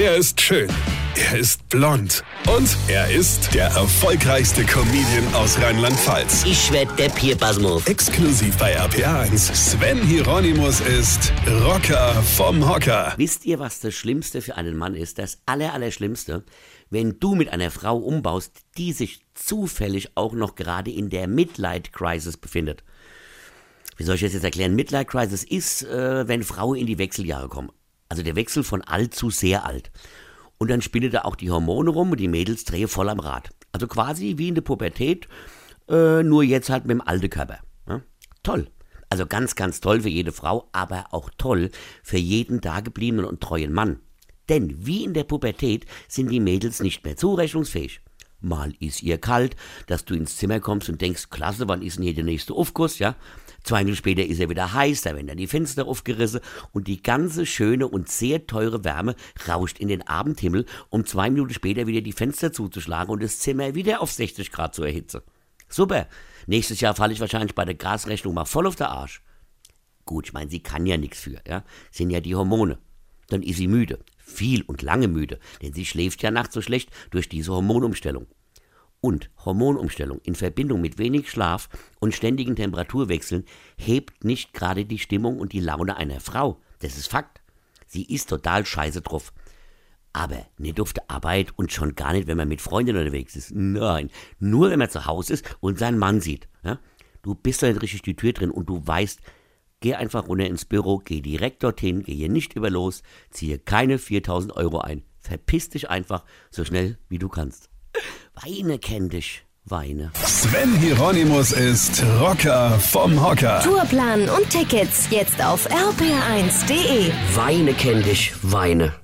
Er ist schön. Er ist blond. Und er ist der erfolgreichste Comedian aus Rheinland-Pfalz. Ich werd der Pierpasmus. Exklusiv bei RPA1. Sven Hieronymus ist Rocker vom Hocker. Wisst ihr, was das Schlimmste für einen Mann ist? Das Allerallerschlimmste, wenn du mit einer Frau umbaust, die sich zufällig auch noch gerade in der Midlight-Crisis befindet. Wie soll ich das jetzt erklären? Midlight-Crisis ist, äh, wenn Frauen in die Wechseljahre kommen. Also der Wechsel von alt zu sehr alt. Und dann spinnen da auch die Hormone rum und die Mädels drehen voll am Rad. Also quasi wie in der Pubertät, äh, nur jetzt halt mit dem alten Körper. Ja? Toll. Also ganz, ganz toll für jede Frau, aber auch toll für jeden dagebliebenen und treuen Mann. Denn wie in der Pubertät sind die Mädels nicht mehr zurechnungsfähig. Mal ist ihr kalt, dass du ins Zimmer kommst und denkst, klasse, wann ist denn hier der nächste Aufguss, ja? Zwei Minuten später ist er wieder heiß, da werden dann die Fenster aufgerissen und die ganze schöne und sehr teure Wärme rauscht in den Abendhimmel, um zwei Minuten später wieder die Fenster zuzuschlagen und das Zimmer wieder auf 60 Grad zu erhitzen. Super. Nächstes Jahr falle ich wahrscheinlich bei der Gasrechnung mal voll auf der Arsch. Gut, ich meine, sie kann ja nichts für, ja? Sind ja die Hormone. Dann ist sie müde. Viel und lange müde, denn sie schläft ja nachts so schlecht durch diese Hormonumstellung. Und Hormonumstellung in Verbindung mit wenig Schlaf und ständigen Temperaturwechseln hebt nicht gerade die Stimmung und die Laune einer Frau. Das ist Fakt. Sie ist total scheiße drauf. Aber nicht auf der Arbeit und schon gar nicht, wenn man mit Freundinnen unterwegs ist. Nein, nur wenn man zu Hause ist und seinen Mann sieht. Ja? Du bist da nicht richtig die Tür drin und du weißt, geh einfach runter ins Büro, geh direkt dorthin, geh hier nicht über los, ziehe keine 4000 Euro ein. Verpiss dich einfach so schnell wie du kannst. Weine kenn dich, weine. Sven Hieronymus ist Rocker vom Hocker. Tourplan und Tickets jetzt auf rpr1.de. Weine kenn dich, weine.